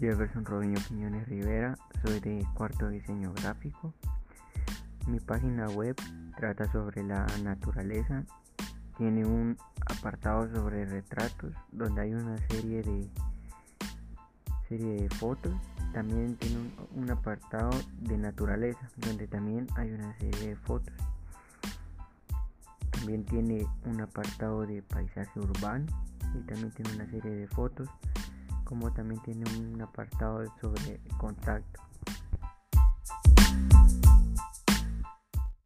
Jefferson Robinho Quiñones Rivera, soy de cuarto diseño gráfico. Mi página web trata sobre la naturaleza, tiene un apartado sobre retratos donde hay una serie de serie de fotos. También tiene un, un apartado de naturaleza donde también hay una serie de fotos. También tiene un apartado de paisaje urbano y también tiene una serie de fotos como también tiene un apartado sobre contacto